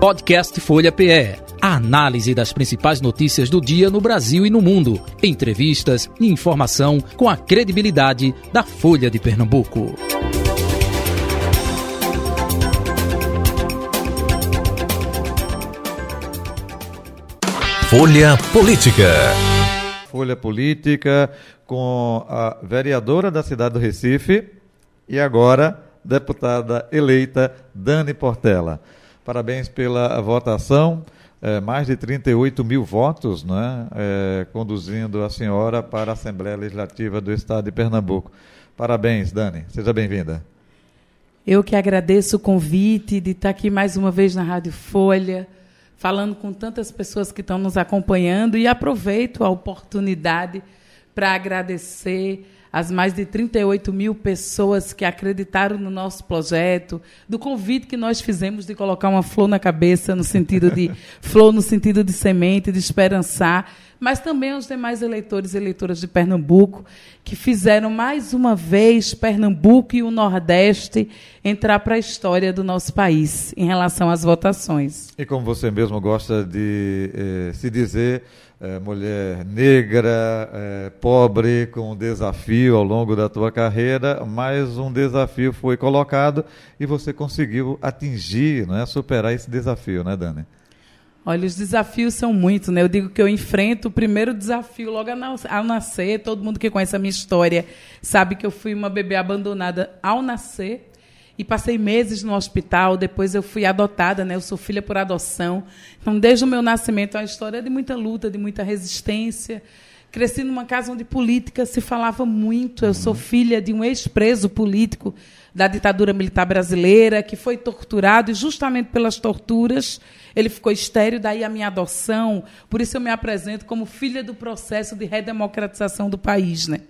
Podcast Folha PE. A análise das principais notícias do dia no Brasil e no mundo. Entrevistas e informação com a credibilidade da Folha de Pernambuco. Folha Política. Folha Política com a vereadora da cidade do Recife e agora deputada eleita Dani Portela. Parabéns pela votação. É, mais de 38 mil votos, né, é, conduzindo a senhora para a Assembleia Legislativa do Estado de Pernambuco. Parabéns, Dani. Seja bem-vinda. Eu que agradeço o convite de estar aqui mais uma vez na Rádio Folha, falando com tantas pessoas que estão nos acompanhando e aproveito a oportunidade para agradecer as mais de 38 mil pessoas que acreditaram no nosso projeto, do convite que nós fizemos de colocar uma flor na cabeça, no sentido de flor, no sentido de semente, de esperançar, mas também aos demais eleitores e eleitoras de Pernambuco, que fizeram mais uma vez Pernambuco e o Nordeste entrar para a história do nosso país em relação às votações. E como você mesmo gosta de eh, se dizer, é, mulher negra, é, pobre, com um desafio ao longo da tua carreira, mas um desafio foi colocado e você conseguiu atingir, né, superar esse desafio, né, Dani? Olha, os desafios são muitos, né? Eu digo que eu enfrento o primeiro desafio logo ao nascer. Todo mundo que conhece a minha história sabe que eu fui uma bebê abandonada ao nascer e passei meses no hospital. Depois eu fui adotada, né? Eu sou filha por adoção. Então, desde o meu nascimento, é uma história de muita luta, de muita resistência. Cresci numa casa onde política se falava muito. Eu sou filha de um ex-preso político da ditadura militar brasileira que foi torturado e justamente pelas torturas ele ficou estéreo, daí a minha adoção. Por isso eu me apresento como filha do processo de redemocratização do país, né?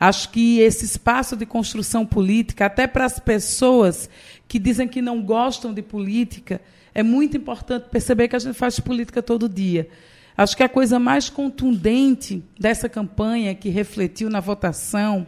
Acho que esse espaço de construção política, até para as pessoas que dizem que não gostam de política, é muito importante perceber que a gente faz política todo dia. Acho que a coisa mais contundente dessa campanha, que refletiu na votação,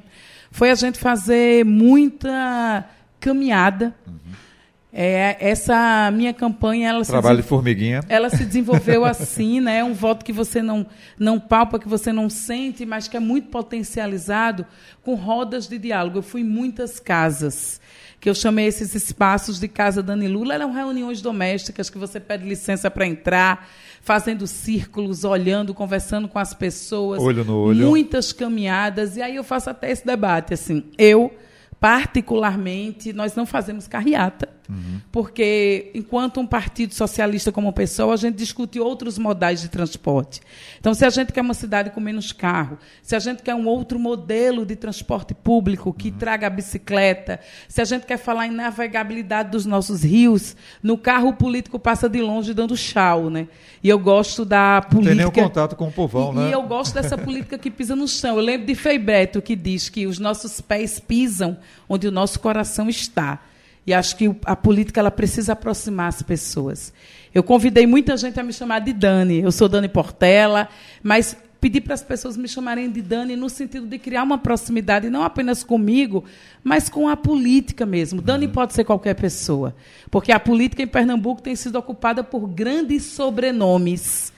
foi a gente fazer muita caminhada. Uhum é, essa minha campanha, ela trabalho de formiguinha, ela se desenvolveu assim, né? É um voto que você não não palpa, que você não sente, mas que é muito potencializado com rodas de diálogo. Eu fui em muitas casas que eu chamei esses espaços de casa Dani Lula, eram reuniões domésticas que você pede licença para entrar, fazendo círculos, olhando, conversando com as pessoas, olho no olho, muitas caminhadas. E aí eu faço até esse debate assim, eu particularmente, nós não fazemos carreata, uhum. porque enquanto um partido socialista como pessoa, a gente discute outros modais de transporte. Então, se a gente quer uma cidade com menos carro, se a gente quer um outro modelo de transporte público que uhum. traga a bicicleta, se a gente quer falar em navegabilidade dos nossos rios, no carro o político passa de longe dando chau, né? E eu gosto da política. Tem nenhum contato com o povão, e, né? E eu gosto dessa política que pisa no chão. Eu lembro de Frei Beto que diz que os nossos pés pisam onde o nosso coração está. E acho que a política ela precisa aproximar as pessoas. Eu convidei muita gente a me chamar de Dani. Eu sou Dani Portela, mas pedi para as pessoas me chamarem de Dani no sentido de criar uma proximidade não apenas comigo, mas com a política mesmo. Dani uhum. pode ser qualquer pessoa, porque a política em Pernambuco tem sido ocupada por grandes sobrenomes.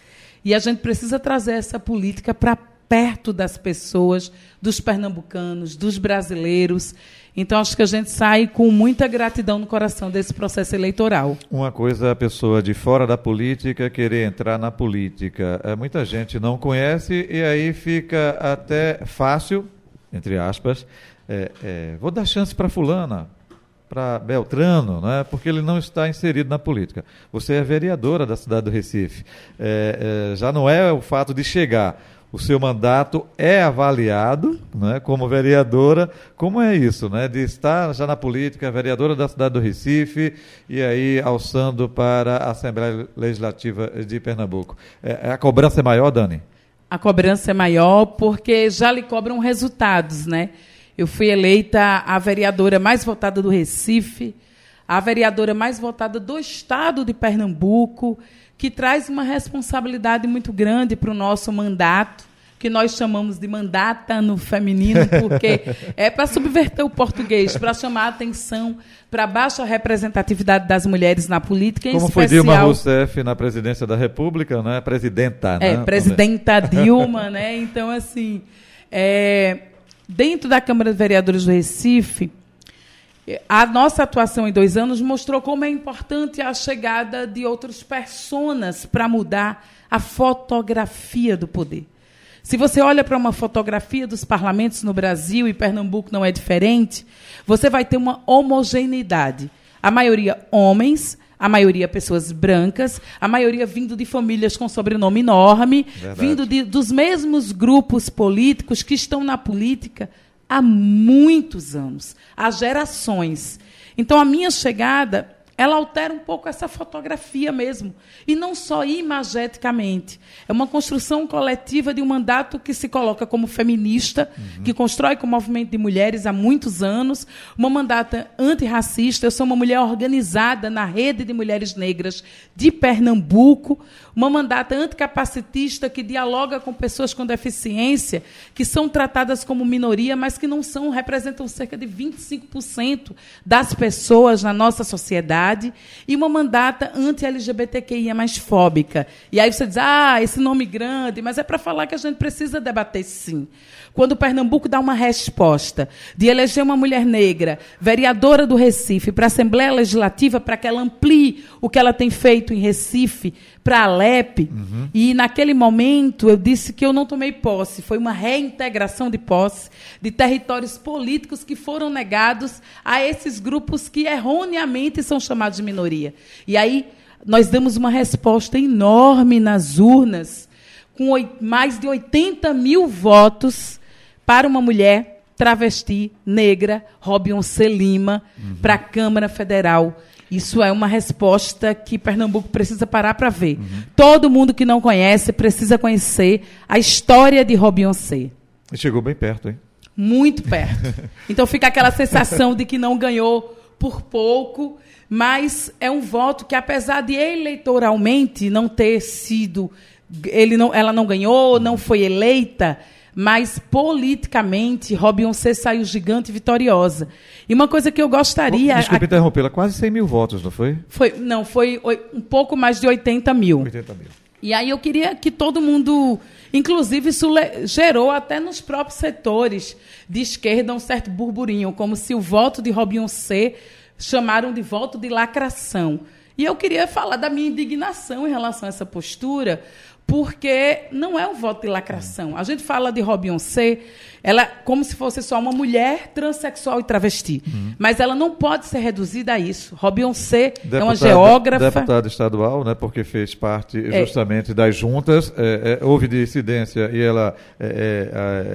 E a gente precisa trazer essa política para perto das pessoas, dos pernambucanos, dos brasileiros. Então, acho que a gente sai com muita gratidão no coração desse processo eleitoral. Uma coisa a pessoa de fora da política querer entrar na política. É, muita gente não conhece e aí fica até fácil, entre aspas, é, é, vou dar chance para fulana, para Beltrano, né, porque ele não está inserido na política. Você é vereadora da cidade do Recife. É, é, já não é o fato de chegar o seu mandato é avaliado né, como vereadora. Como é isso, né, de estar já na política, vereadora da cidade do Recife e aí alçando para a Assembleia Legislativa de Pernambuco? É, a cobrança é maior, Dani? A cobrança é maior porque já lhe cobram resultados, né? Eu fui eleita a vereadora mais votada do Recife, a vereadora mais votada do estado de Pernambuco que traz uma responsabilidade muito grande para o nosso mandato, que nós chamamos de mandata no feminino, porque é para subverter o português, para chamar a atenção para a baixa representatividade das mulheres na política, em Como especial... foi Dilma Rousseff na presidência da República, né? Presidenta, É, né? presidenta Dilma, né? Então, assim, é, dentro da Câmara de Vereadores do Recife, a nossa atuação em dois anos mostrou como é importante a chegada de outras personas para mudar a fotografia do poder. Se você olha para uma fotografia dos parlamentos no Brasil, e Pernambuco não é diferente, você vai ter uma homogeneidade. A maioria homens, a maioria pessoas brancas, a maioria vindo de famílias com sobrenome enorme, Verdade. vindo de, dos mesmos grupos políticos que estão na política há muitos anos, há gerações. Então, a minha chegada, ela altera um pouco essa fotografia mesmo. E não só imageticamente. É uma construção coletiva de um mandato que se coloca como feminista, que constrói com o movimento de mulheres há muitos anos, uma mandata antirracista. Eu sou uma mulher organizada na rede de mulheres negras de Pernambuco, uma mandata anticapacitista que dialoga com pessoas com deficiência, que são tratadas como minoria, mas que não são, representam cerca de 25% das pessoas na nossa sociedade, e uma mandata anti-LGBTQIA mais fóbica. E aí você diz, ah, esse nome grande, mas é para falar que a gente precisa debater sim. Quando o Pernambuco dá uma resposta de eleger uma mulher negra, vereadora do Recife, para a Assembleia Legislativa, para que ela amplie o que ela tem feito em Recife, para a Alep, e naquele momento eu disse que eu não tomei posse, foi uma reintegração de posse de territórios políticos que foram negados a esses grupos que erroneamente são chamados de minoria. E aí nós damos uma resposta enorme nas urnas, com mais de 80 mil votos para uma mulher travesti, negra, Robinson Lima, para a Câmara Federal. Isso é uma resposta que Pernambuco precisa parar para ver. Todo mundo que não conhece precisa conhecer a história de Robinson. E chegou bem perto, hein? Muito perto. Então fica aquela sensação de que não ganhou por pouco, mas é um voto que, apesar de eleitoralmente não ter sido. Ele não, ela não ganhou, não foi eleita, mas politicamente Robinson saiu gigante e vitoriosa. E uma coisa que eu gostaria. Desculpe interrompê-la, quase 100 mil votos, não foi? Foi, não, foi oi- um pouco mais de 80 mil. 80 mil. E aí eu queria que todo mundo, inclusive isso gerou até nos próprios setores de esquerda um certo burburinho, como se o voto de Robinho C chamaram de voto de lacração. E eu queria falar da minha indignação em relação a essa postura, porque não é um voto de lacração. A gente fala de Robinho C, ela como se fosse só uma mulher transexual e travesti, mas ela não pode ser reduzida a isso. Robinho C é uma geógrafa. Deputada estadual, né, porque fez parte É. justamente das juntas, é, é, houve dissidência e ela é,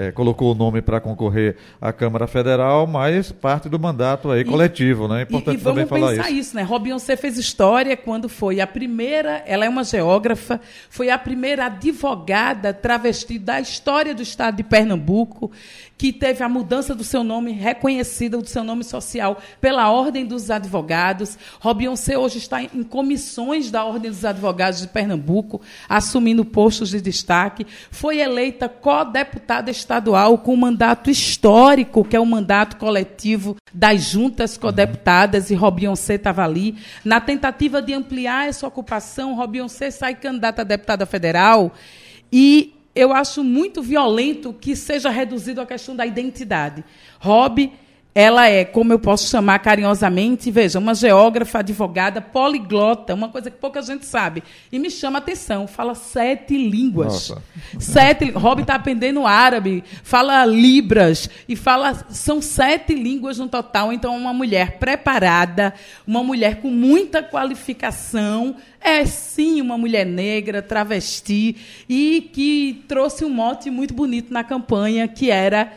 é, é, colocou o nome para concorrer à Câmara Federal, mas parte do mandato aí coletivo, né? É E- importante e, vamos também falar pensar isso. isso, né? Robinson fez história quando foi a primeira, ela é uma geógrafa, foi a primeira advogada travesti da história do estado de Pernambuco, que teve a mudança do seu nome, reconhecida do seu nome social pela Ordem dos Advogados. Robinson hoje está em comissões da Ordem dos Advogados de Pernambuco, assumindo postos de destaque. Foi eleita co-deputada estadual com um mandato histórico, que é o mandato coletivo das juntas co-deputadas, e Robinson estava ali. Na tentativa de ampliar essa ocupação, Robinson sai candidata a deputada federal e eu acho muito violento que seja reduzido a questão da identidade. Rob, ela é, como eu posso chamar carinhosamente, veja, uma geógrafa, advogada, poliglota, uma coisa que pouca gente sabe. E me chama a atenção, fala sete línguas. Nossa. Sete, Rob está aprendendo árabe, fala libras e fala são sete línguas no total. Então, uma mulher preparada, uma mulher com muita qualificação, é sim uma mulher negra, travesti e que trouxe um mote muito bonito na campanha que era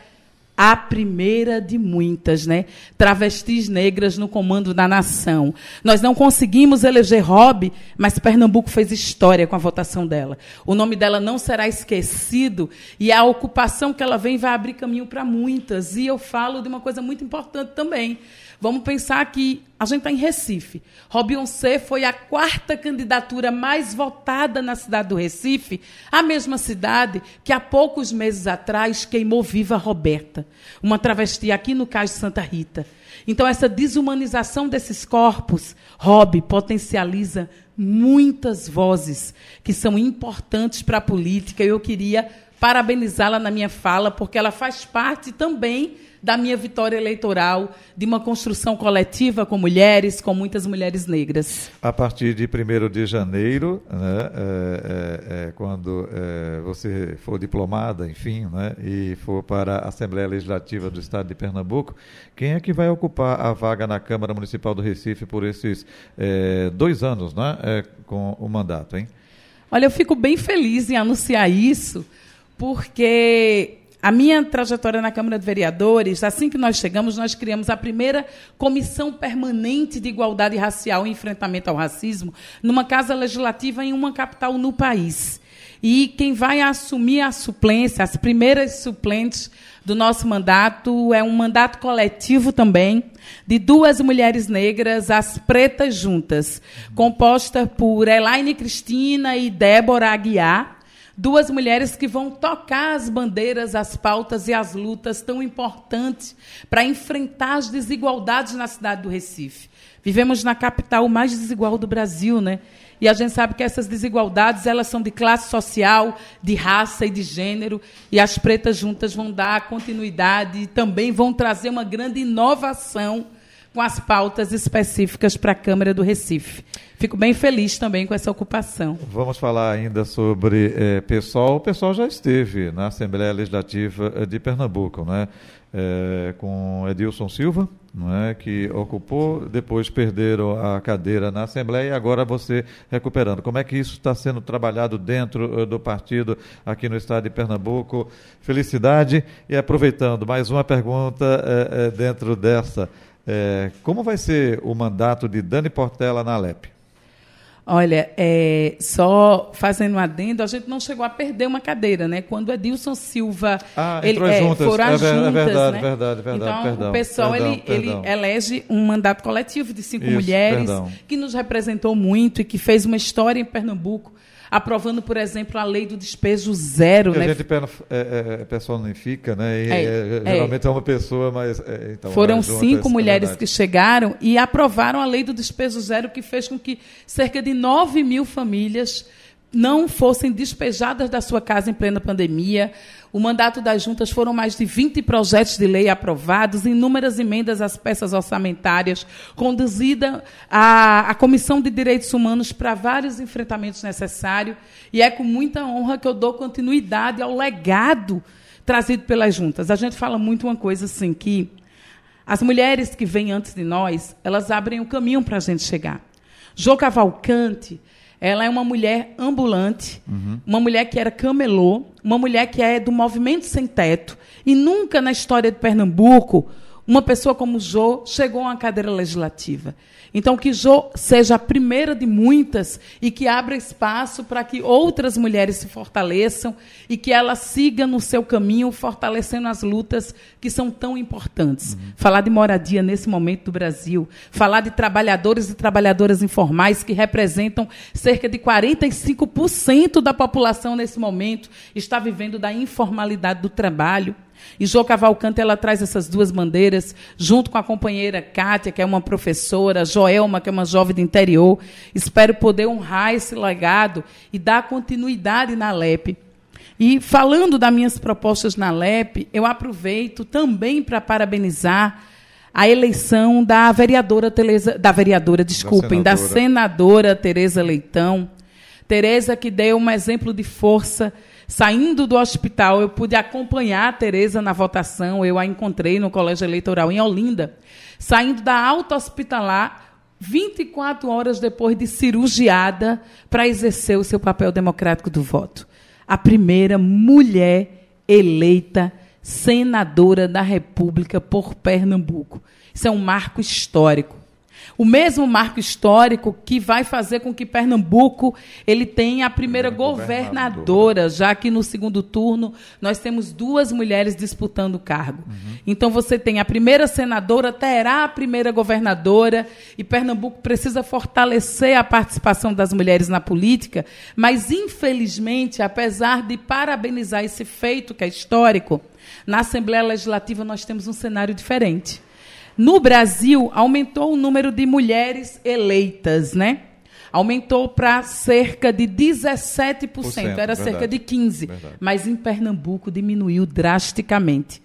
a primeira de muitas, né? Travestis negras no comando da nação. Nós não conseguimos eleger Rob, mas Pernambuco fez história com a votação dela. O nome dela não será esquecido e a ocupação que ela vem vai abrir caminho para muitas. E eu falo de uma coisa muito importante também. Vamos pensar que a gente está em Recife. Robin C foi a quarta candidatura mais votada na cidade do Recife, a mesma cidade que há poucos meses atrás queimou viva Roberta, uma travesti aqui no Cais Santa Rita. Então, essa desumanização desses corpos, Rob, potencializa muitas vozes que são importantes para a política. Eu queria parabenizá-la na minha fala, porque ela faz parte também da minha vitória eleitoral, de uma construção coletiva com mulheres, com muitas mulheres negras. A partir de 1 de janeiro, né, é, é, é, quando é, você for diplomada, enfim, né, e for para a Assembleia Legislativa do Estado de Pernambuco, quem é que vai ocupar a vaga na Câmara Municipal do Recife por esses é, dois anos né, é, com o mandato, hein? Olha, eu fico bem feliz em anunciar isso, porque a minha trajetória na Câmara de Vereadores, assim que nós chegamos, nós criamos a primeira comissão permanente de igualdade racial e enfrentamento ao racismo numa casa legislativa em uma capital no país. E quem vai assumir a suplência, as primeiras suplentes do nosso mandato, é um mandato coletivo também, de duas mulheres negras, as pretas juntas, composta por Elaine Cristina e Débora Aguiar Duas mulheres que vão tocar as bandeiras, as pautas e as lutas tão importantes para enfrentar as desigualdades na cidade do Recife. Vivemos na capital mais desigual do Brasil, né? E a gente sabe que essas desigualdades elas são de classe social, de raça e de gênero, e as pretas juntas vão dar continuidade e também vão trazer uma grande inovação com as pautas específicas para a Câmara do Recife. Fico bem feliz também com essa ocupação. Vamos falar ainda sobre é, pessoal. O pessoal já esteve na Assembleia Legislativa eh, de Pernambuco, né? É, com Edilson Silva, é, que ocupou, depois perderam a cadeira na Assembleia e agora você recuperando. Como é que isso está sendo trabalhado dentro do partido aqui no estado de Pernambuco? Felicidade. E aproveitando, mais uma pergunta é, dentro dessa. É, como vai ser o mandato de Dani Portela na Alep? Olha, é, só fazendo um adendo, a gente não chegou a perder uma cadeira, né? Quando Edilson Silva ah, ele, é, juntas. foram é, as juntas, é verdade, né? verdade, verdade, então, perdão, o pessoal perdão, ele, perdão. ele elege um mandato coletivo de cinco Isso, mulheres que nos representou muito e que fez uma história em Pernambuco aprovando, por exemplo, a lei do despejo zero. Porque né? A gente é, é, personifica, né? E, É, é, é. geralmente é uma pessoa, mas. é, então, Foram cinco é mulheres verdade. que chegaram e aprovaram a lei do despejo zero, que fez com que cerca de 9 mil famílias não fossem despejadas da sua casa em plena pandemia. O mandato das juntas foram mais de 20 projetos de lei aprovados, inúmeras emendas às peças orçamentárias, conduzida a, a Comissão de Direitos Humanos para vários enfrentamentos necessários. E é com muita honra que eu dou continuidade ao legado trazido pelas juntas. A gente fala muito uma coisa assim, que as mulheres que vêm antes de nós, elas abrem o caminho para a gente chegar. Jô Cavalcante, ela é uma mulher ambulante, uma mulher que era camelô, uma mulher que é do movimento sem teto. E nunca na história de Pernambuco uma pessoa como Jô chegou a uma cadeira legislativa. Então, que Jô seja a primeira de muitas e que abra espaço para que outras mulheres se fortaleçam e que ela siga no seu caminho, fortalecendo as lutas que são tão importantes. Falar de moradia nesse momento do Brasil, falar de trabalhadores e trabalhadoras informais que representam cerca de 45% da população nesse momento, está vivendo da informalidade do trabalho. E Jô Cavalcante, ela traz essas duas bandeiras, junto com a companheira Kátia, que é uma professora, Joelma, que é uma jovem do interior. Espero poder honrar esse legado e dar continuidade na LEP. E falando das minhas propostas na LEP, eu aproveito também para parabenizar a eleição da vereadora Tereza, da vereadora, desculpem, da senadora. senadora Tereza Leitão. Tereza que deu um exemplo de força Saindo do hospital, eu pude acompanhar a Tereza na votação. Eu a encontrei no colégio eleitoral em Olinda. Saindo da alta hospitalar, 24 horas depois de cirurgiada, para exercer o seu papel democrático do voto. A primeira mulher eleita senadora da República por Pernambuco. Isso é um marco histórico. O mesmo marco histórico que vai fazer com que Pernambuco ele tenha a primeira governadora, governadora, já que no segundo turno nós temos duas mulheres disputando o cargo. Uhum. Então você tem a primeira senadora, terá a primeira governadora, e Pernambuco precisa fortalecer a participação das mulheres na política, mas infelizmente, apesar de parabenizar esse feito que é histórico, na Assembleia Legislativa nós temos um cenário diferente. No Brasil, aumentou o número de mulheres eleitas, né? Aumentou para cerca de 17%, era verdade, cerca de 15%. Verdade. Mas em Pernambuco diminuiu drasticamente.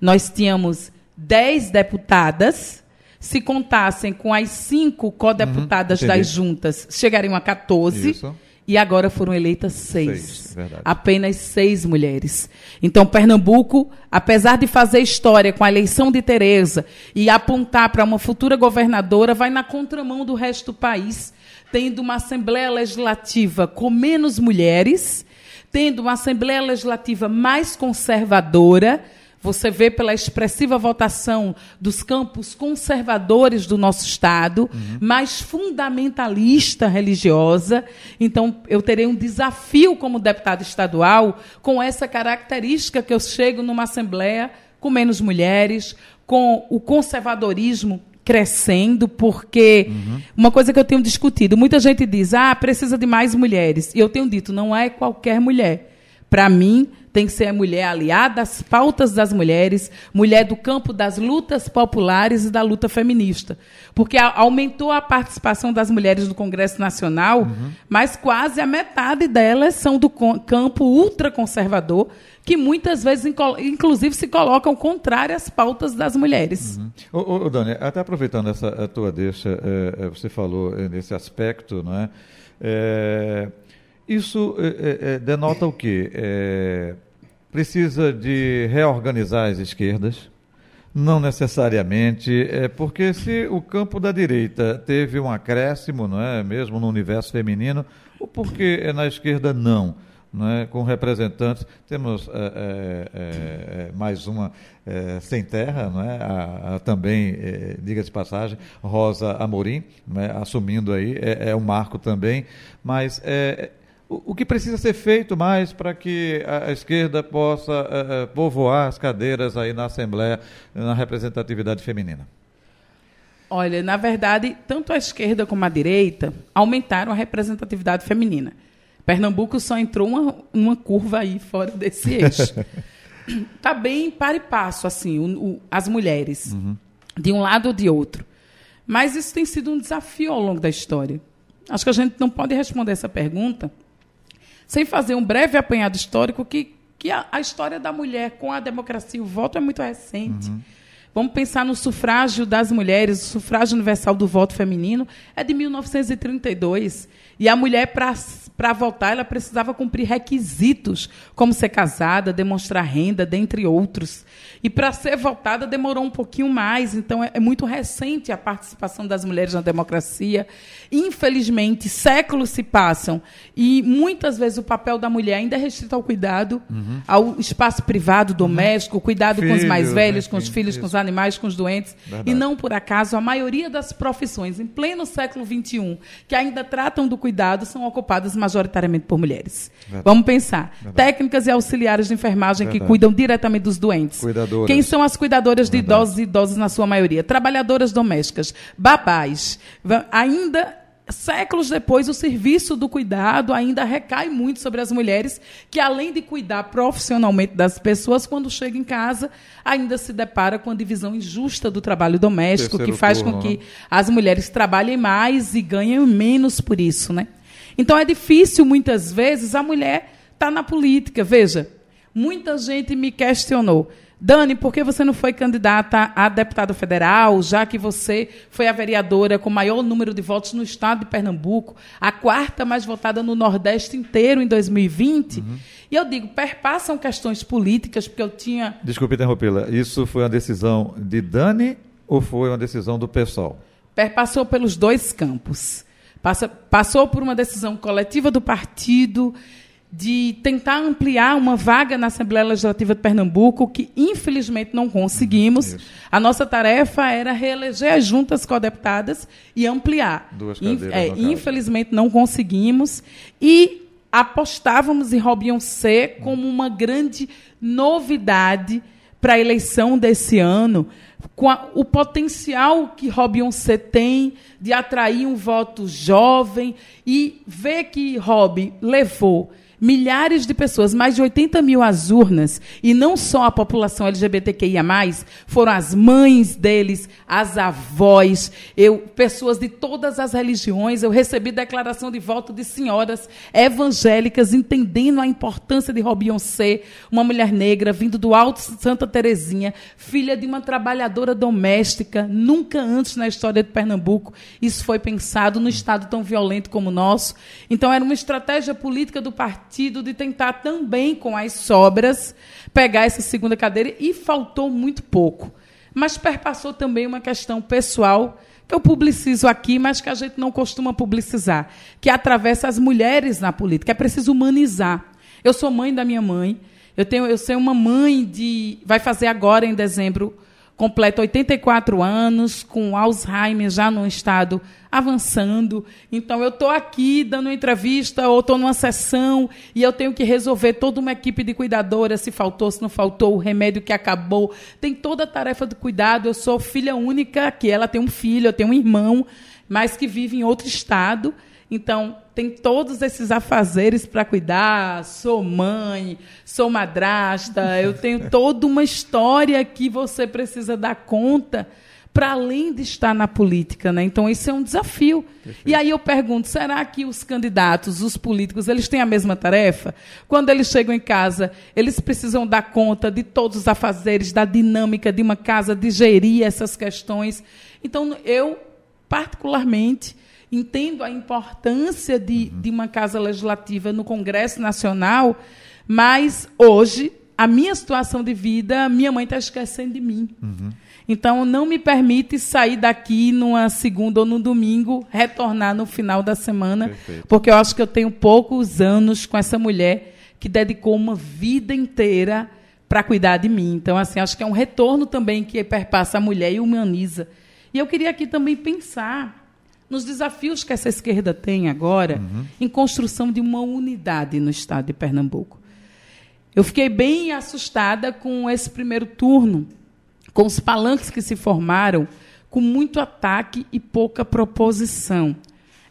Nós tínhamos 10 deputadas, se contassem com as cinco co-deputadas uhum, das juntas, chegariam a 14. Isso e agora foram eleitas seis. seis apenas seis mulheres. Então, Pernambuco, apesar de fazer história com a eleição de Tereza e apontar para uma futura governadora, vai na contramão do resto do país, tendo uma Assembleia Legislativa com menos mulheres, tendo uma Assembleia Legislativa mais conservadora você vê pela expressiva votação dos campos conservadores do nosso Estado, uhum. mais fundamentalista religiosa. Então, eu terei um desafio como deputado estadual com essa característica que eu chego numa Assembleia com menos mulheres, com o conservadorismo crescendo, porque uhum. uma coisa que eu tenho discutido, muita gente diz, ah, precisa de mais mulheres. E eu tenho dito, não é qualquer mulher. Para mim, tem que ser a mulher aliada às pautas das mulheres, mulher do campo das lutas populares e da luta feminista. Porque aumentou a participação das mulheres no Congresso Nacional, uhum. mas quase a metade delas são do campo ultraconservador, que muitas vezes, inclusive, se colocam contrárias às pautas das mulheres. Uhum. Ô, ô, Dani, até aproveitando essa tua deixa, é, você falou nesse aspecto, não é? é isso é, é, denota o quê? É, precisa de reorganizar as esquerdas? Não necessariamente, é porque se o campo da direita teve um acréscimo, não é, mesmo no universo feminino, o porquê na esquerda não? Não é? com representantes. Temos é, é, é, mais uma é, sem terra, não é? A, a também, é, diga de passagem, Rosa Amorim, é? assumindo aí, é, um marco também, mas o, que precisa ser feito mais para que a, esquerda possa uh, povoar as cadeiras aí na Assembleia, na representatividade feminina? Olha, na verdade, tanto a esquerda como a direita aumentaram a representatividade feminina. Pernambuco só entrou uma, uma curva aí fora desse eixo. Está bem para e passo, assim, o, o, as mulheres, uhum. de um lado ou de outro. Mas isso tem sido um desafio ao longo da história. Acho que a gente não pode responder essa pergunta sem fazer um breve apanhado histórico que, que a, a história da mulher com a democracia e o voto é muito recente. Uhum. Vamos pensar no sufrágio das mulheres, o sufrágio universal do voto feminino é de 1932. E a mulher, para votar, ela precisava cumprir requisitos, como ser casada, demonstrar renda, dentre outros. E para ser votada demorou um pouquinho mais, então é, é, muito recente a participação das mulheres na democracia. Infelizmente, séculos se passam e muitas vezes o papel da mulher ainda é restrito ao cuidado, uhum. ao espaço privado, doméstico, cuidado com os mais velhos, né? com os filhos, isso. com os animais, com os doentes. Verdade. E não por acaso a maioria das profissões em pleno século XXI que ainda tratam do cuidado são ocupadas majoritariamente por mulheres. Verdade. Vamos pensar. Verdade. Técnicas e auxiliares de enfermagem que cuidam diretamente dos doentes. Cuidadoras. Quem são as cuidadoras de idosos e idosas na sua maioria? Trabalhadoras domésticas, babás. Ainda séculos depois, o serviço do cuidado ainda recai muito sobre as mulheres, que além de cuidar profissionalmente das pessoas, quando chega em casa, ainda se depara com a divisão injusta do trabalho doméstico, Terceiro que faz turno, com que né? as mulheres trabalhem mais e ganhem menos por isso, né? Então é difícil muitas vezes a mulher estar tá na política. Veja, muita gente me questionou. Dani, por que você não foi candidata a deputada federal, já que você foi a vereadora com maior número de votos no estado de Pernambuco, a quarta mais votada no Nordeste inteiro em 2020? Uhum. E eu digo, perpassam questões políticas, porque eu tinha. Desculpe interrompê-la. Isso foi uma decisão de Dani ou foi uma decisão do pessoal? Perpassou pelos dois campos. Passa, passou por uma decisão coletiva do partido de tentar ampliar uma vaga na Assembleia Legislativa de Pernambuco, que infelizmente não conseguimos. Isso. A nossa tarefa era reeleger as juntas co-deputadas e ampliar. Duas cadeiras, é, infelizmente não conseguimos. E apostávamos em Robinho C como uma grande novidade para a eleição desse ano, com a, o potencial que Robinho C tem de atrair um voto jovem e ver que Rob levou milhares de pessoas, mais de 80 mil às urnas, e não só a população LGBTQIA, foram as mães deles, as avós, eu, pessoas de todas as religiões. Eu recebi declaração de voto de senhoras evangélicas entendendo a importância de Robinho C, uma mulher negra vindo do Alto Santa Terezinha, filha de uma trabalhadora doméstica, nunca antes na história de Pernambuco isso foi pensado no estado tão violento como o nosso. Então era uma estratégia política do partido partido de tentar também, com as sobras, pegar essa segunda cadeira e faltou muito pouco. Mas perpassou também uma questão pessoal que eu publicizo aqui, mas que a gente não costuma publicizar, que atravessa as mulheres na política. É preciso humanizar. Eu sou mãe da minha mãe. Eu tenho, eu sou uma mãe de, vai fazer agora em dezembro completa 84 anos, com Alzheimer já num estado avançando. Então, eu estou aqui dando uma entrevista ou estou numa sessão e eu tenho que resolver toda uma equipe de cuidadoras, se faltou, se não faltou, o remédio que acabou. Tem toda a tarefa do cuidado. Eu sou filha única, que ela tem um filho, eu tenho um irmão, mas que vive em outro estado. Então, tem todos esses afazeres para cuidar. Sou mãe, sou madrasta, eu tenho toda uma história que você precisa dar conta para além de estar na política, né? Então isso é um desafio. Perfeito. E aí eu pergunto, será que os candidatos, os políticos, eles têm a mesma tarefa? Quando eles chegam em casa, eles precisam dar conta de todos os afazeres, da dinâmica de uma casa, de gerir essas questões. Então eu particularmente entendo a importância de, de uma casa legislativa no Congresso Nacional, mas hoje, a minha situação de vida, minha mãe está esquecendo de mim. Uhum. Então, não me permite sair daqui numa segunda ou no domingo, retornar no final da semana, Perfeito. porque eu acho que eu tenho poucos anos com essa mulher que dedicou uma vida inteira para cuidar de mim. Então, assim, acho que é um retorno também que perpassa a mulher e humaniza. E eu queria aqui também pensar nos desafios que essa esquerda tem agora uhum. em construção de uma unidade no estado de Pernambuco. Eu fiquei bem assustada com esse primeiro turno, com os palanques que se formaram, com muito ataque e pouca proposição.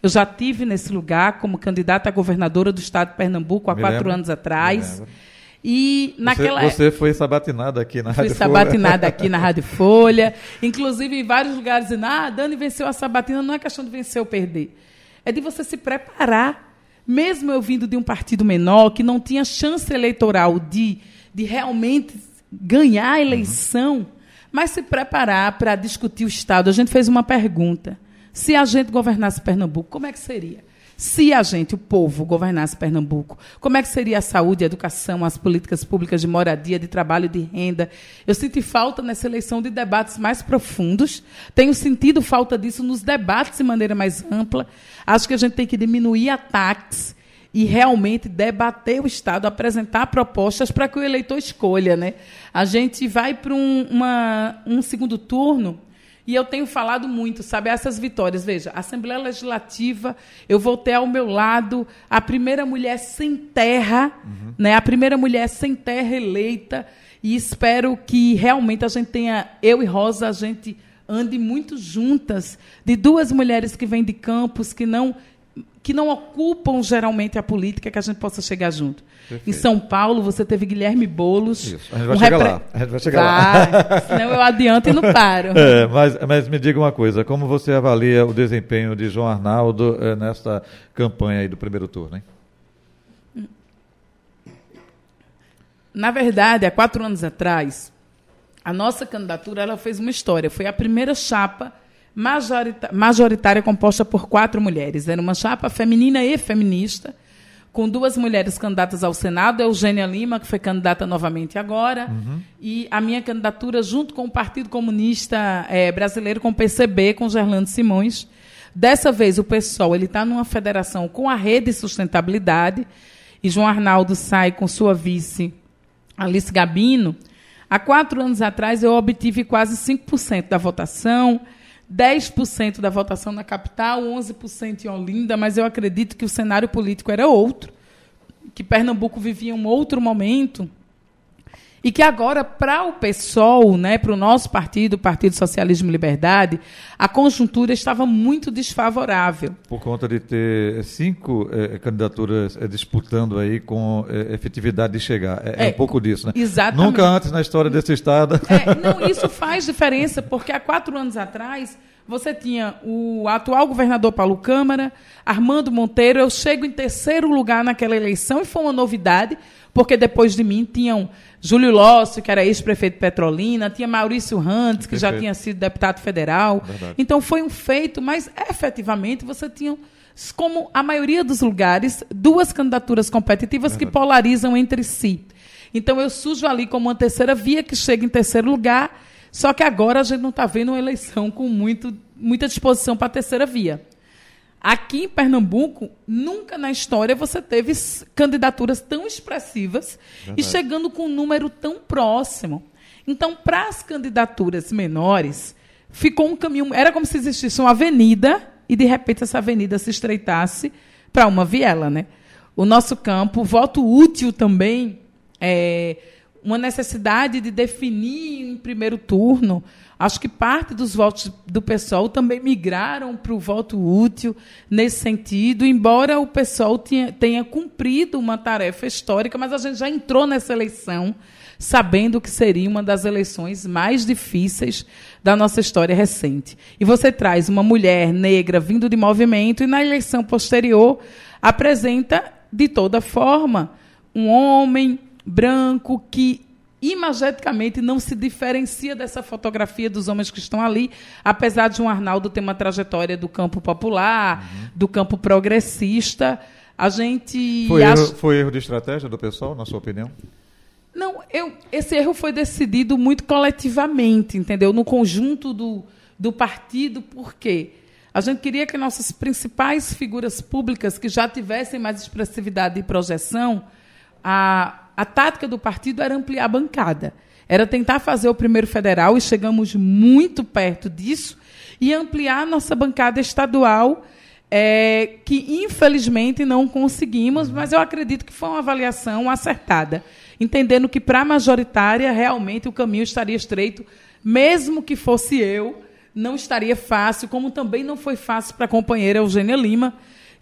Eu já tive nesse lugar como candidata a governadora do estado de Pernambuco há Me quatro lembro. anos atrás. E naquela você, você foi sabatinada aqui na Rádio Folha. Fui sabatinada aqui na Rádio Folha. Inclusive, em vários lugares dizendo, ah, Dani venceu a sabatina. Não é questão de vencer ou perder. É de você se preparar. Mesmo eu vindo de um partido menor, que não tinha chance eleitoral de, de realmente ganhar a eleição, uhum. mas se preparar para discutir o Estado. A gente fez uma pergunta. Se a gente governasse Pernambuco, como é que seria? Se a gente, o povo, governasse Pernambuco, como é que seria a saúde, a educação, as políticas públicas de moradia, de trabalho de renda? Eu senti falta nessa eleição de debates mais profundos. Tenho sentido falta disso nos debates de maneira mais ampla. Acho que a gente tem que diminuir ataques e realmente debater o Estado, apresentar propostas para que o eleitor escolha. Né? A gente vai para um, um segundo turno e eu tenho falado muito, sabe, essas vitórias. Veja, Assembleia Legislativa, eu voltei ao meu lado, a primeira mulher sem terra, uhum. né, a primeira mulher sem terra eleita, e espero que realmente a gente tenha, eu e Rosa, a gente ande muito juntas, de duas mulheres que vêm de campos, que não que não ocupam geralmente a política, que a gente possa chegar junto. Perfeito. Em São Paulo, você teve Guilherme Boulos. Isso, a gente vai um chegar repre... lá. A gente vai chegar vai, lá. Senão eu adianto e não paro. É, mas, mas me diga uma coisa, como você avalia o desempenho de João Arnaldo é, nesta campanha aí do primeiro turno, hein? Na verdade, há quatro anos atrás, a nossa candidatura ela fez uma história. Foi a primeira chapa majoritária composta por quatro mulheres. Era uma chapa feminina e feminista, com duas mulheres candidatas ao Senado, Eugênia Lima, que foi candidata novamente agora, uhum. e a minha candidatura junto com o Partido Comunista é, Brasileiro, com o PCB, com Gerlando Simões. Dessa vez, o PSOL está numa federação com a Rede Sustentabilidade, e João Arnaldo sai com sua vice, Alice Gabino, há quatro anos atrás eu obtive quase 5% da votação, 10% da votação na capital, 11% em Olinda, mas eu acredito que o cenário político era outro, que Pernambuco vivia um outro momento e que agora, para o PSOL, né, para o nosso partido, o Partido Socialismo e Liberdade, a conjuntura estava muito desfavorável. Por conta de ter cinco eh, candidaturas eh, disputando aí com eh, efetividade de chegar. É, é, é, um pouco disso, né? Exatamente. Nunca antes na história desse Estado. É, não, isso faz diferença, porque há quatro anos atrás você tinha o atual governador Paulo Câmara, Armando Monteiro. Eu chego em terceiro lugar naquela eleição e foi uma novidade, porque depois de mim tinham Júlio Lócio, que era ex-prefeito de Petrolina, tinha Maurício Rantes, que já tinha sido deputado federal. Verdade. Então foi um feito, mas efetivamente você tinha, como a maioria dos lugares, duas candidaturas competitivas Verdade. que polarizam entre si. Então eu sujo ali como uma terceira via que chega em terceiro lugar, só que agora a gente não está vendo uma eleição com muito, muita disposição para a terceira via. Aqui em Pernambuco, nunca na história você teve candidaturas tão expressivas Verdade. e chegando com um número tão próximo. Então, para as candidaturas menores, ficou um caminho. Era como se existisse uma avenida e, de repente, essa avenida se estreitasse para uma viela. Né? O nosso campo, voto útil também, é uma necessidade de definir em primeiro turno Acho que parte dos votos do pessoal também migraram para o voto útil nesse sentido, embora o pessoal tenha, tenha cumprido uma tarefa histórica, mas a gente já entrou nessa eleição sabendo que seria uma das eleições mais difíceis da nossa história recente. E você traz uma mulher negra vindo de movimento e na eleição posterior apresenta de toda forma um homem branco que imageticamente não se diferencia dessa fotografia dos homens que estão ali, apesar de um Arnaldo ter uma trajetória do campo popular, uhum. do campo progressista. A gente. Foi, acha... erro, foi erro de estratégia do pessoal, na sua opinião? Não, eu, esse erro foi decidido muito coletivamente, entendeu? No conjunto do, do partido, por quê? A gente queria que nossas principais figuras públicas, que já tivessem mais expressividade e projeção, a, a tática do partido era ampliar a bancada. Era tentar fazer o primeiro federal, e chegamos muito perto disso, e ampliar nossa bancada estadual, é, que infelizmente não conseguimos, mas eu acredito que foi uma avaliação acertada. Entendendo que para a majoritária, realmente o caminho estaria estreito, mesmo que fosse eu, não estaria fácil, como também não foi fácil para a companheira Eugênia Lima,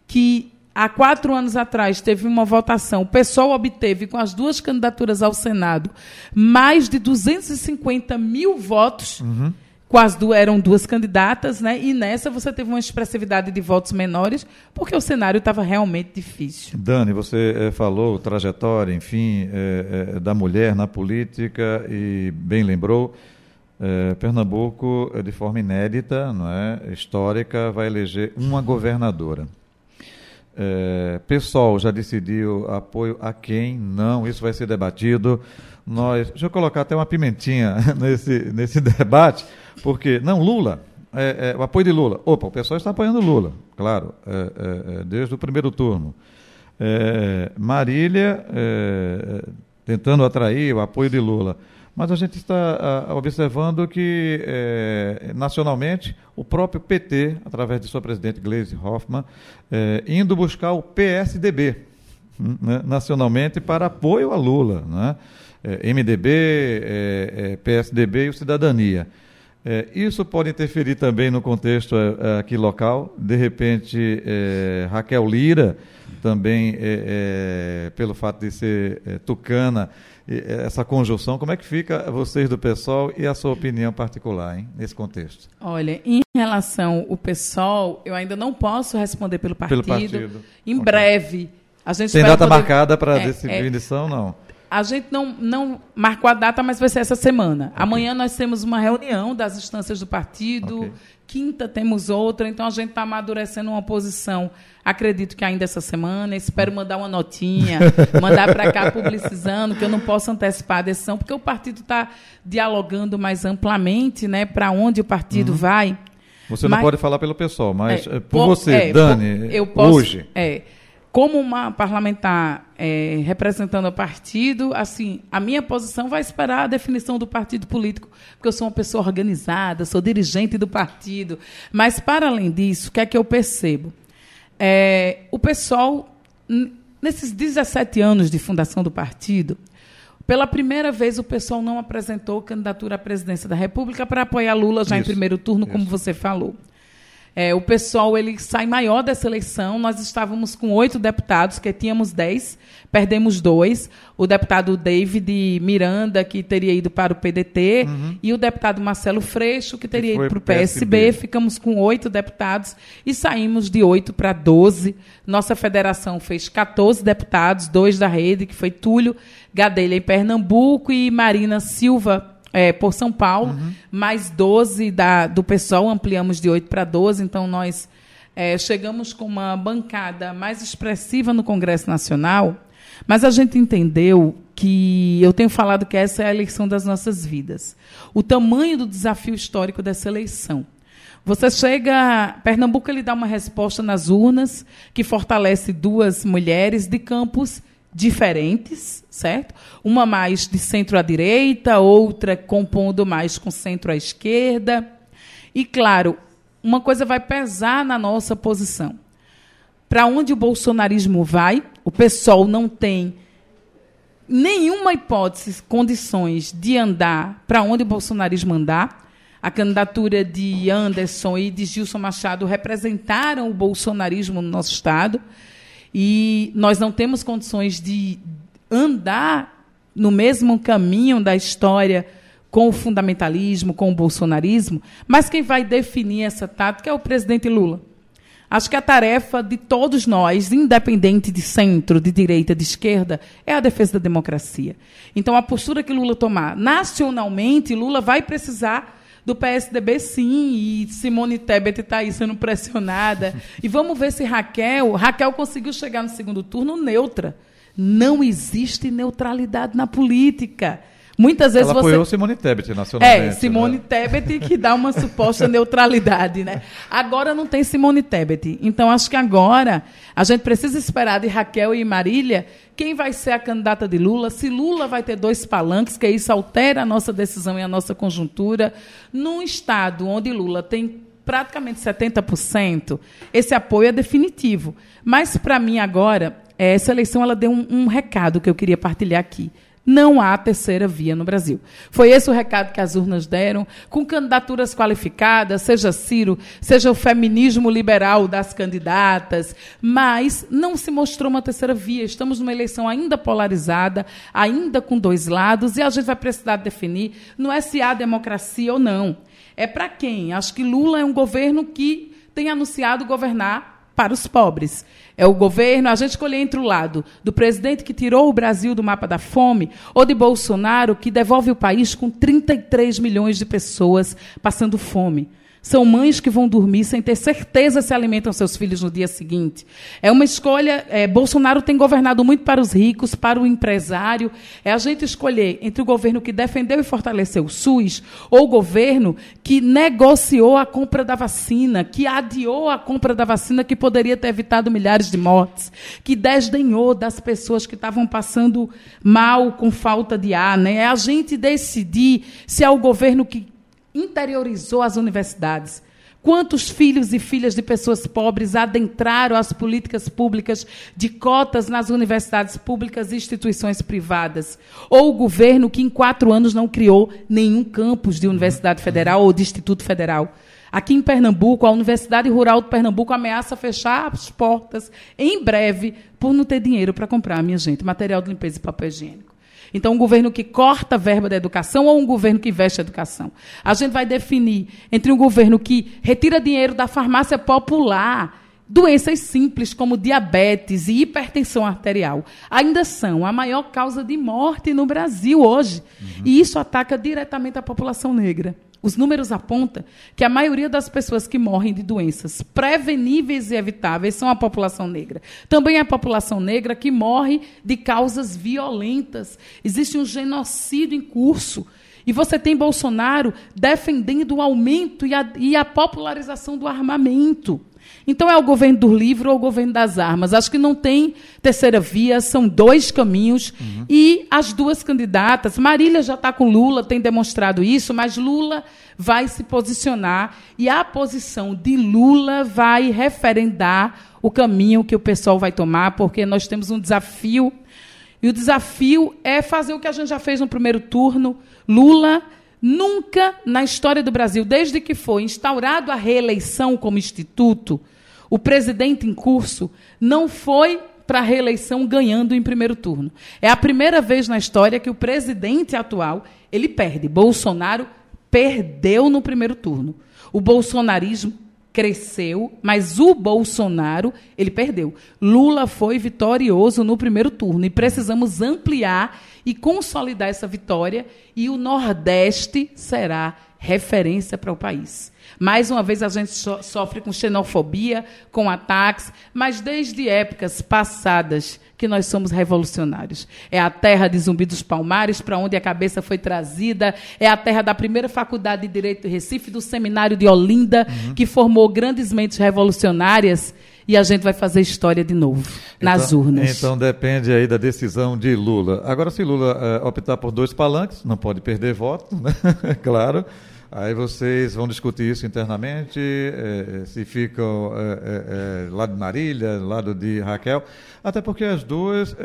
que há quatro anos atrás teve uma votação, o pessoal obteve, com as duas candidaturas ao Senado, mais de 250 mil votos. Uhum. As duas, eram duas candidatas, né? E nessa você teve uma expressividade de votos menores, porque o cenário estava realmente difícil. Dani, você é, falou trajetória, enfim, é, é, da mulher na política e bem lembrou. Pernambuco, de forma inédita, não é, histórica, vai eleger uma governadora. É, pessoal já decidiu apoio a quem? Não, isso vai ser debatido. Nós, deixa eu colocar até uma pimentinha nesse, nesse debate, porque, não, Lula, é, é, o apoio de Lula. Opa, o pessoal está apoiando Lula, claro, é, é, é, desde o primeiro turno. Marília tentando atrair o apoio de Lula. Mas a gente está observando que, é, nacionalmente, o próprio PT, através de sua presidente Gleisi Hoffmann, é, indo buscar o PSDB hum, né, nacionalmente para apoio a Lula. Né? É, MDB, PSDB e o Cidadania. Isso pode interferir também no contexto aqui local. De repente, Raquel Lira, também pelo fato de ser tucana, essa conjunção, como é que fica vocês do PSOL e a sua opinião particular hein, nesse contexto? Olha, em relação ao PSOL, eu ainda não posso responder pelo partido. Pelo partido. Em okay. breve. A gente Tem data poder... marcada para é, definição, é, não? A gente não, não marcou a data, mas vai ser essa semana. Okay. Amanhã nós temos uma reunião das instâncias do partido. Okay. Quinta temos outra, então a gente está amadurecendo uma posição. Acredito que ainda essa semana. Espero mandar uma notinha, mandar para cá publicizando, que eu não posso antecipar a decisão, porque o partido está dialogando mais amplamente né, para onde o partido uhum. vai. Você mas, não pode falar pelo pessoal, mas é, por, por você, é, Dani, eu posso, hoje. É, como uma parlamentar é, representando o partido, assim, a minha posição vai esperar a definição do partido político, porque eu sou uma pessoa organizada, sou dirigente do partido. Mas, para além disso, o que é que eu percebo? É, o pessoal, nesses 17 anos de fundação do partido, pela primeira vez, o pessoal não apresentou candidatura à presidência da República para apoiar Lula já isso, em primeiro turno, isso. como você falou. É, o pessoal ele sai maior dessa eleição. Nós estávamos com oito deputados, que tínhamos dez, perdemos dois. O deputado David Miranda, que teria ido para o PDT, uhum. e o deputado Marcelo Freixo, que teria que ido para o PSB. PSB. Ficamos com oito deputados e saímos de oito para doze. Nossa federação fez 14 deputados, dois da rede, que foi Túlio Gadelha em Pernambuco e Marina Silva é, por São Paulo, uhum. mais 12 da, do pessoal, ampliamos de 8 para 12, então nós é, chegamos com uma bancada mais expressiva no Congresso Nacional, mas a gente entendeu que eu tenho falado que essa é a eleição das nossas vidas. O tamanho do desafio histórico dessa eleição. Você chega, Pernambuco ele dá uma resposta nas urnas que fortalece duas mulheres de campos diferentes, certo? Uma mais de centro à direita, outra compondo mais com centro à esquerda. E, claro, uma coisa vai pesar na nossa posição. Para onde o bolsonarismo vai, o PSOL não tem nenhuma hipótese, condições de andar para onde o bolsonarismo andar. A candidatura de Anderson e de Gilson Machado representaram o bolsonarismo no nosso Estado. E nós não temos condições de andar no mesmo caminho da história com o fundamentalismo, com o bolsonarismo, mas quem vai definir essa tática é o presidente Lula. Acho que a tarefa de todos nós, independente de centro, de direita, de esquerda, é a defesa da democracia. Então, a postura que Lula tomar nacionalmente, Lula vai precisar do PSDB, sim, e Simone Tebet está aí sendo pressionada. E vamos ver se Raquel. Raquel conseguiu chegar no segundo turno neutra. Não existe neutralidade na política. Muitas vezes Ela você. apoiou Simone Tebet nacionalmente. É, Simone né? Tebet que dá uma suposta neutralidade, né? Agora não tem Simone Tebet. Então acho que agora a gente precisa esperar de Raquel e Marília quem vai ser a candidata de Lula, se Lula vai ter dois palanques, que isso altera a nossa decisão e a nossa conjuntura. Num estado onde Lula tem praticamente 70%, esse apoio é definitivo. Mas, para mim, agora, essa eleição ela deu um, um recado que eu queria partilhar aqui. Não há terceira via no Brasil. Foi esse o recado que as urnas deram, com candidaturas qualificadas, seja Ciro, seja o feminismo liberal das candidatas, mas não se mostrou uma terceira via. Estamos numa eleição ainda polarizada, ainda com dois lados, e a gente vai precisar definir não é se há democracia ou não. É para quem? Acho que Lula é um governo que tem anunciado governar para os pobres. É o governo, a gente escolher entre o lado do presidente que tirou o Brasil do mapa da fome ou de Bolsonaro que devolve o país com 33 milhões de pessoas passando fome. São mães que vão dormir sem ter certeza se alimentam seus filhos no dia seguinte. É uma escolha. É, Bolsonaro tem governado muito para os ricos, para o empresário. É a gente escolher entre o governo que defendeu e fortaleceu o SUS ou o governo que negociou a compra da vacina, que adiou a compra da vacina que poderia ter evitado milhares de mortes, que desdenhou das pessoas que estavam passando mal com falta de ar. Né? É a gente decidir se é o governo que interiorizou as universidades. Quantos filhos e filhas de pessoas pobres adentraram as políticas públicas de cotas nas universidades públicas e instituições privadas? Ou o governo que em quatro anos não criou nenhum campus de Universidade Federal ou de Instituto Federal? Aqui em Pernambuco, a Universidade Rural de Pernambuco ameaça fechar as portas em breve por não ter dinheiro para comprar, minha gente, material de limpeza e papel higiênico. Então, um governo que corta a verba da educação ou um governo que investe a educação? A gente vai definir entre um governo que retira dinheiro da farmácia popular, doenças simples como diabetes e hipertensão arterial, ainda são a maior causa de morte no Brasil hoje. Uhum. E isso ataca diretamente a população negra. Os números apontam que a maioria das pessoas que morrem de doenças preveníveis e evitáveis são a população negra. Também é a população negra que morre de causas violentas. Existe um genocídio em curso. E você tem Bolsonaro defendendo o aumento e a, e a popularização do armamento. Então é o governo do livro ou o governo das armas. Acho que não tem terceira via, são dois caminhos. Uhum. E as duas candidatas, Marília já está com Lula, tem demonstrado isso, mas Lula vai se posicionar e a posição de Lula vai referendar o caminho que o pessoal vai tomar, porque nós temos um desafio. E o desafio é fazer o que a gente já fez no primeiro turno. Lula nunca na história do Brasil, desde que foi instaurado a reeleição como instituto, o presidente em curso não foi para a reeleição ganhando em primeiro turno. É a primeira vez na história que o presidente atual ele perde. Bolsonaro perdeu no primeiro turno. O bolsonarismo cresceu, mas o Bolsonaro, ele perdeu. Lula foi vitorioso no primeiro turno e precisamos ampliar e consolidar essa vitória e o Nordeste será referência para o país. Mais uma vez a gente so sofre com xenofobia, com ataques, mas desde épocas passadas que nós somos revolucionários. É a terra de Zumbi dos Palmares, para onde a cabeça foi trazida. É a terra da primeira faculdade de Direito de Recife, do seminário de Olinda, uhum. que formou grandes mentes revolucionárias. E a gente vai fazer história de novo, então, nas urnas. Então depende aí da decisão de Lula. Agora, se Lula é, optar por dois palanques, não pode perder voto, né? claro. Aí vocês vão discutir isso internamente, é, se ficam é, lado de Marília, lado de Raquel, até porque as duas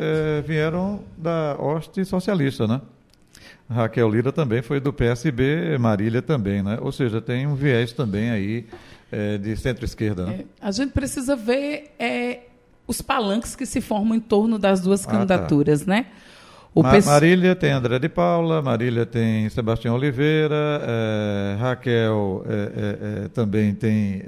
vieram da hoste socialista, né? Raquel Lira também foi do PSB, Marília também, né? Ou seja, tem um viés também aí de centro-esquerda, né? a gente precisa ver os palanques que se formam em torno das duas candidaturas, ah, tá. né? Ma Marília tem André de Paula, Marília tem Sebastião Oliveira, é, Raquel é, é, também tem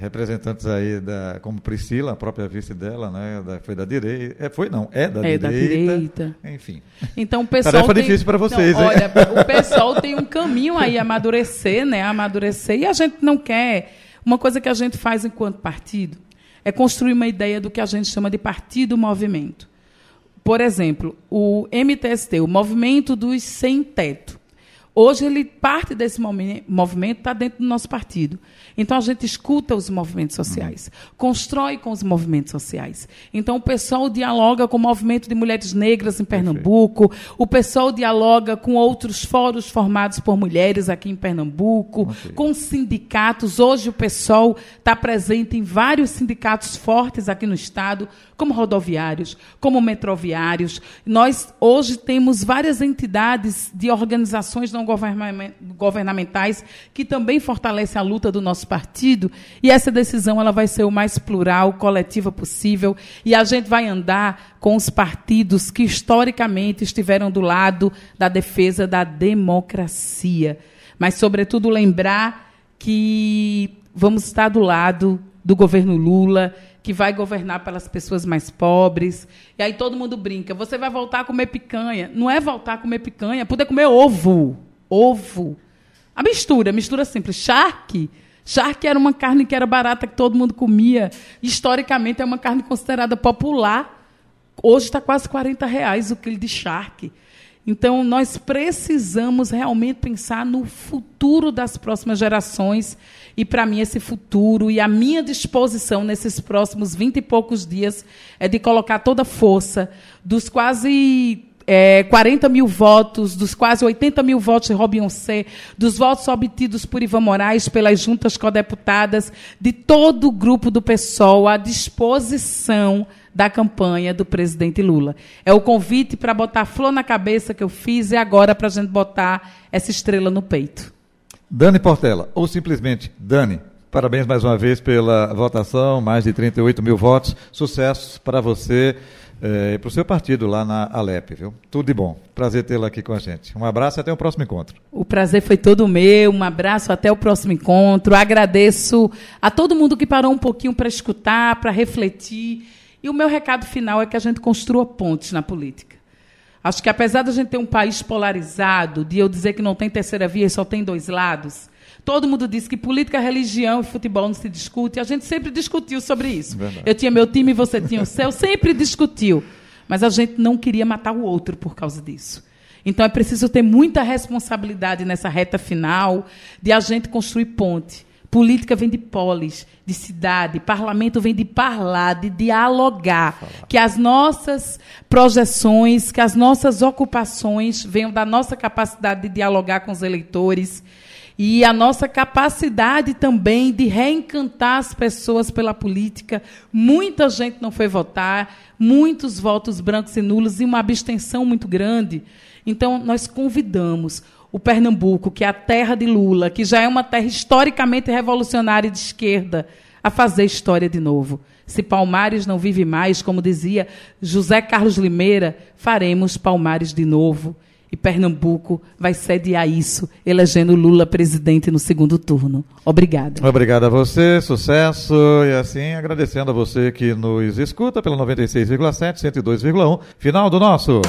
representantes aí da, como Priscila, a própria vice dela, né, da, foi da direita, foi não, é da, é direita, da direita, enfim. Então o pessoal Tarefa tem, difícil para vocês, não, Olha, o pessoal tem um caminho aí a amadurecer, né, a amadurecer, e a gente não quer uma coisa que a gente faz enquanto partido é construir uma ideia do que a gente chama de partido-movimento. Por exemplo, o MTST, o Movimento dos Sem Teto. Hoje, ele parte desse movimento está dentro do nosso partido. Então, a gente escuta os movimentos sociais, constrói com os movimentos sociais. Então, o pessoal dialoga com o movimento de mulheres negras em Pernambuco, o pessoal dialoga com outros fóruns formados por mulheres aqui em Pernambuco, com sindicatos. Hoje, o pessoal está presente em vários sindicatos fortes aqui no Estado, como rodoviários, como metroviários. Nós, hoje, temos várias entidades de organizações não governamentais que também fortalecem a luta do nosso partido. E essa decisão ela vai ser o mais plural, coletiva possível. E a gente vai andar com os partidos que historicamente estiveram do lado da defesa da democracia. Mas, sobretudo, lembrar que vamos estar do lado do governo Lula, que vai governar pelas pessoas mais pobres. E aí todo mundo brinca: você vai voltar a comer picanha. Não é voltar a comer picanha, é poder comer ovo ovo. A mistura, mistura simples. Charque. Charque era uma carne que era barata, que todo mundo comia. Historicamente, é uma carne considerada popular. Hoje está quase 40 reais o quilo de charque. Então, nós precisamos realmente pensar no futuro das próximas gerações. E, para mim, esse futuro e a minha disposição nesses próximos 20 e poucos dias é de colocar toda a força dos quase é, 40 mil votos, dos quase 80 mil votos de Robinho C, dos votos obtidos por Ivan Moraes pelas juntas codeputadas, de todo o grupo do PSOL à disposição da campanha do presidente Lula. É o convite para botar flor na cabeça que eu fiz e agora para a gente botar essa estrela no peito. Dani Portela, ou simplesmente Dani, parabéns mais uma vez pela votação, mais de 38 mil votos. Sucesso para você é, para o seu partido lá na Alep, viu? Tudo de bom. Prazer tê-la aqui com a gente. Um abraço e até o próximo encontro. O prazer foi todo meu. Um abraço até o próximo encontro. Agradeço a todo mundo que parou um pouquinho para escutar, para refletir. E o meu recado final é que a gente construa pontes na política. Acho que apesar de a gente ter um país polarizado, de eu dizer que não tem terceira via e só tem dois lados, Todo mundo disse que política, religião e futebol não se discute. A gente sempre discutiu sobre isso. Verdade. Eu tinha meu time, você tinha o seu, sempre discutiu. Mas a gente não queria matar o outro por causa disso. Então é preciso ter muita responsabilidade nessa reta final de a gente construir ponte. Política vem de polis, de cidade, parlamento vem de parlar, de dialogar. Que as nossas projeções, que as nossas ocupações venham da nossa capacidade de dialogar com os eleitores e a nossa capacidade também de reencantar as pessoas pela política. Muita gente não foi votar, muitos votos brancos e nulos e uma abstenção muito grande. Então, nós convidamos o Pernambuco, que é a terra de Lula, que já é uma terra historicamente revolucionária de esquerda, a fazer história de novo. Se Palmares não vive mais, como dizia José Carlos Limeira, faremos Palmares de novo. E Pernambuco vai sediar isso, elegendo Lula presidente no segundo turno. Obrigada. Obrigado a você, sucesso. E assim, agradecendo a você que nos escuta pelo 96,7, 102,1. Final do nosso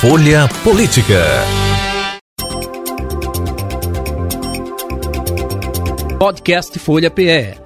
Folha Política. Podcast Folha PE.